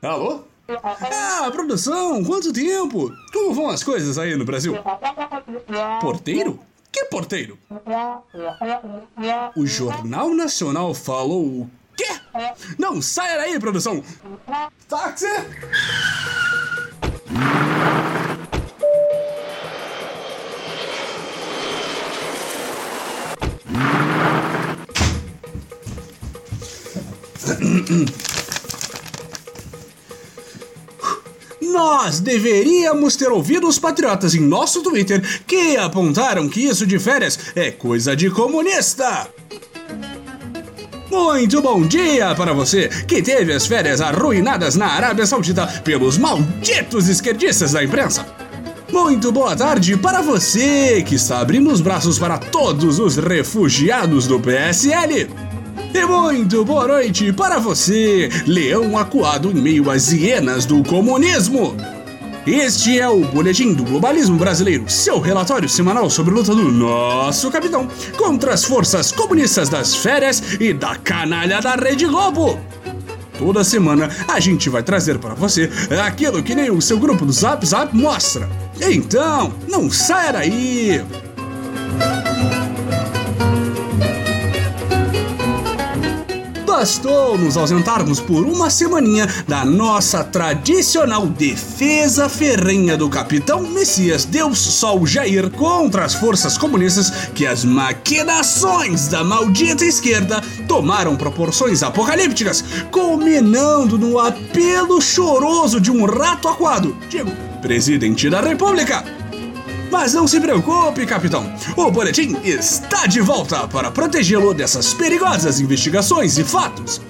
Alô? Ah, produção, quanto tempo? Como vão as coisas aí no Brasil? Porteiro? Que porteiro? O Jornal Nacional falou o quê? Não, saia daí, produção! Táxi! Nós deveríamos ter ouvido os patriotas em nosso Twitter que apontaram que isso de férias é coisa de comunista. Muito bom dia para você que teve as férias arruinadas na Arábia Saudita pelos malditos esquerdistas da imprensa. Muito boa tarde para você que está abrindo os braços para todos os refugiados do PSL. E muito boa noite para você, leão acuado em meio às hienas do comunismo. Este é o Boletim do Globalismo Brasileiro, seu relatório semanal sobre a luta do nosso capitão contra as forças comunistas das férias e da canalha da Rede Globo. Toda semana a gente vai trazer para você aquilo que nem o seu grupo do Zap Zap mostra. Então, não saia daí! Bastou nos ausentarmos por uma semaninha da nossa tradicional defesa ferrenha do capitão Messias Deus Sol Jair contra as forças comunistas que as maquinações da maldita esquerda tomaram proporções apocalípticas, culminando no apelo choroso de um rato aquado, digo, presidente da república. Mas não se preocupe, capitão. O boletim está de volta para protegê-lo dessas perigosas investigações e fatos.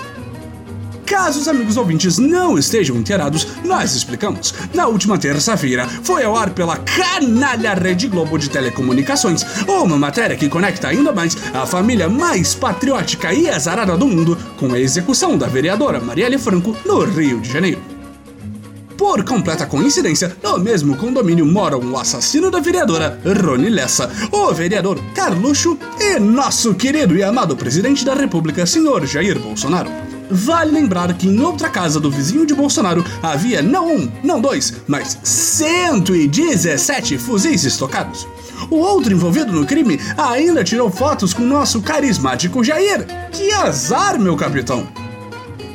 Caso os amigos ouvintes não estejam inteirados, nós explicamos. Na última terça-feira, foi ao ar pela canalha Rede Globo de Telecomunicações uma matéria que conecta ainda mais a família mais patriótica e azarada do mundo com a execução da vereadora Marielle Franco no Rio de Janeiro. Por completa coincidência, no mesmo condomínio moram o assassino da vereadora Rony Lessa, o vereador Carluxo e nosso querido e amado presidente da República, senhor Jair Bolsonaro. Vale lembrar que em outra casa do vizinho de Bolsonaro havia não um, não dois, mas 117 fuzis estocados. O outro envolvido no crime ainda tirou fotos com nosso carismático Jair. Que azar, meu capitão!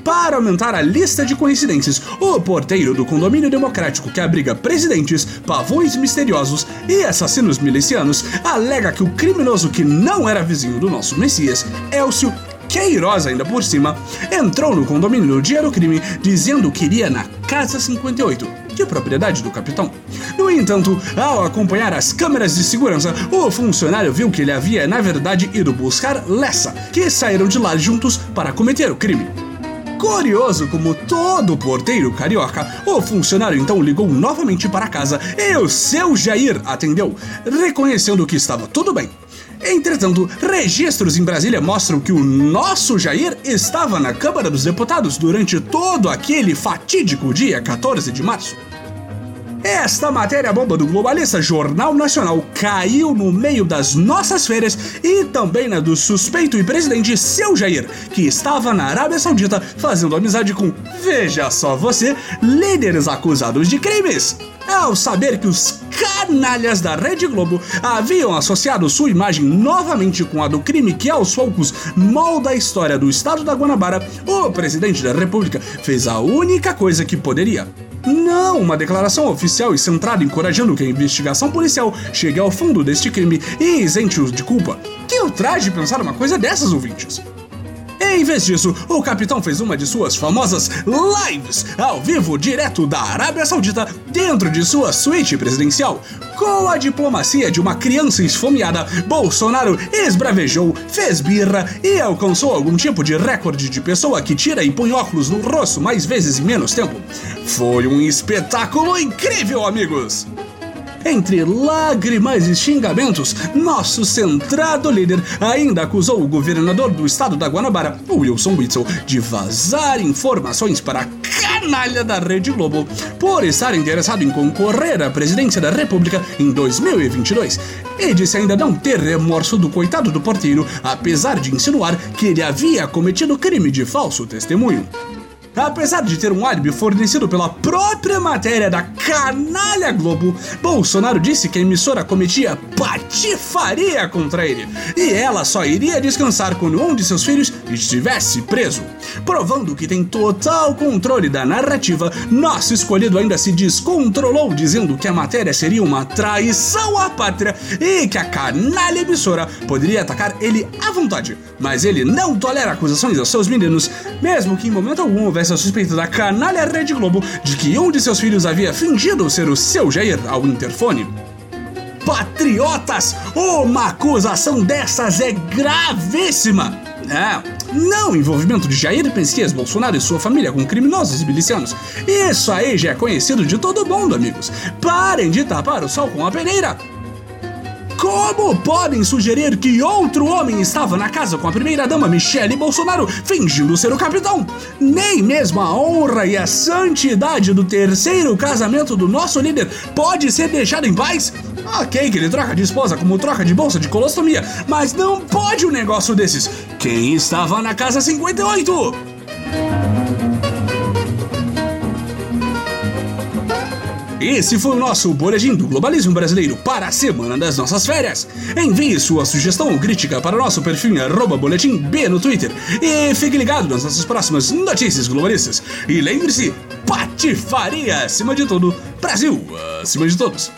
Para aumentar a lista de coincidências, o porteiro do condomínio democrático que abriga presidentes, pavões misteriosos e assassinos milicianos alega que o criminoso que não era vizinho do nosso Messias, Elcio Queiroz ainda por cima, entrou no condomínio no dia do crime dizendo que iria na Casa 58, de propriedade do capitão. No entanto, ao acompanhar as câmeras de segurança, o funcionário viu que ele havia, na verdade, ido buscar Lessa, que saíram de lá juntos para cometer o crime. Curioso como todo porteiro carioca, o funcionário então ligou novamente para casa e o seu Jair atendeu, reconhecendo que estava tudo bem. Entretanto, registros em Brasília mostram que o nosso Jair estava na Câmara dos Deputados durante todo aquele fatídico dia 14 de março. Esta matéria bomba do globalista Jornal Nacional caiu no meio das nossas férias e também na do suspeito e presidente Seu Jair, que estava na Arábia Saudita fazendo amizade com, veja só você, líderes acusados de crimes. Ao saber que os canalhas da Rede Globo haviam associado sua imagem novamente com a do crime que aos poucos molda a história do estado da Guanabara, o presidente da República fez a única coisa que poderia não uma declaração oficial e centrada encorajando que a investigação policial chegue ao fundo deste crime e isente-os de culpa. Que ultraje pensar uma coisa dessas, ouvintes? Em vez disso, o capitão fez uma de suas famosas lives ao vivo direto da Arábia Saudita dentro de sua suíte presidencial. Com a diplomacia de uma criança esfomeada, Bolsonaro esbravejou, fez birra e alcançou algum tipo de recorde de pessoa que tira e põe óculos no rosto mais vezes em menos tempo. Foi um espetáculo incrível, amigos! Entre lágrimas e xingamentos, nosso centrado líder ainda acusou o governador do estado da Guanabara, Wilson Witzel, de vazar informações para a canalha da Rede Globo por estar interessado em concorrer à presidência da República em 2022 e disse ainda não ter remorso do coitado do porteiro, apesar de insinuar que ele havia cometido crime de falso testemunho. Apesar de ter um álibi fornecido pela própria matéria da canalha Globo, Bolsonaro disse que a emissora cometia patifaria contra ele e ela só iria descansar quando um de seus filhos estivesse preso. Provando que tem total controle da narrativa, nosso escolhido ainda se descontrolou dizendo que a matéria seria uma traição à pátria e que a canalha emissora poderia atacar ele à vontade, mas ele não tolera acusações aos seus meninos, mesmo que em momento algum houvesse a suspeita da canalha Rede Globo de que um de seus filhos havia fingido ser o seu Jair ao interfone. Patriotas, uma acusação dessas é gravíssima! É, não envolvimento de Jair Messias Bolsonaro e sua família com criminosos milicianos. Isso aí já é conhecido de todo mundo, amigos. Parem de tapar o sol com a peneira. Como podem sugerir que outro homem estava na casa com a primeira-dama Michele Bolsonaro fingindo ser o capitão? Nem mesmo a honra e a santidade do terceiro casamento do nosso líder pode ser deixada em paz? Ok, que ele troca de esposa como troca de bolsa de colostomia, mas não pode um negócio desses. Quem estava na casa 58? Esse foi o nosso boletim do globalismo brasileiro para a semana das nossas férias. Envie sua sugestão ou crítica para o nosso perfil boletim B no Twitter e fique ligado nas nossas próximas notícias globalistas. E lembre-se, patifaria acima de tudo, Brasil acima de todos.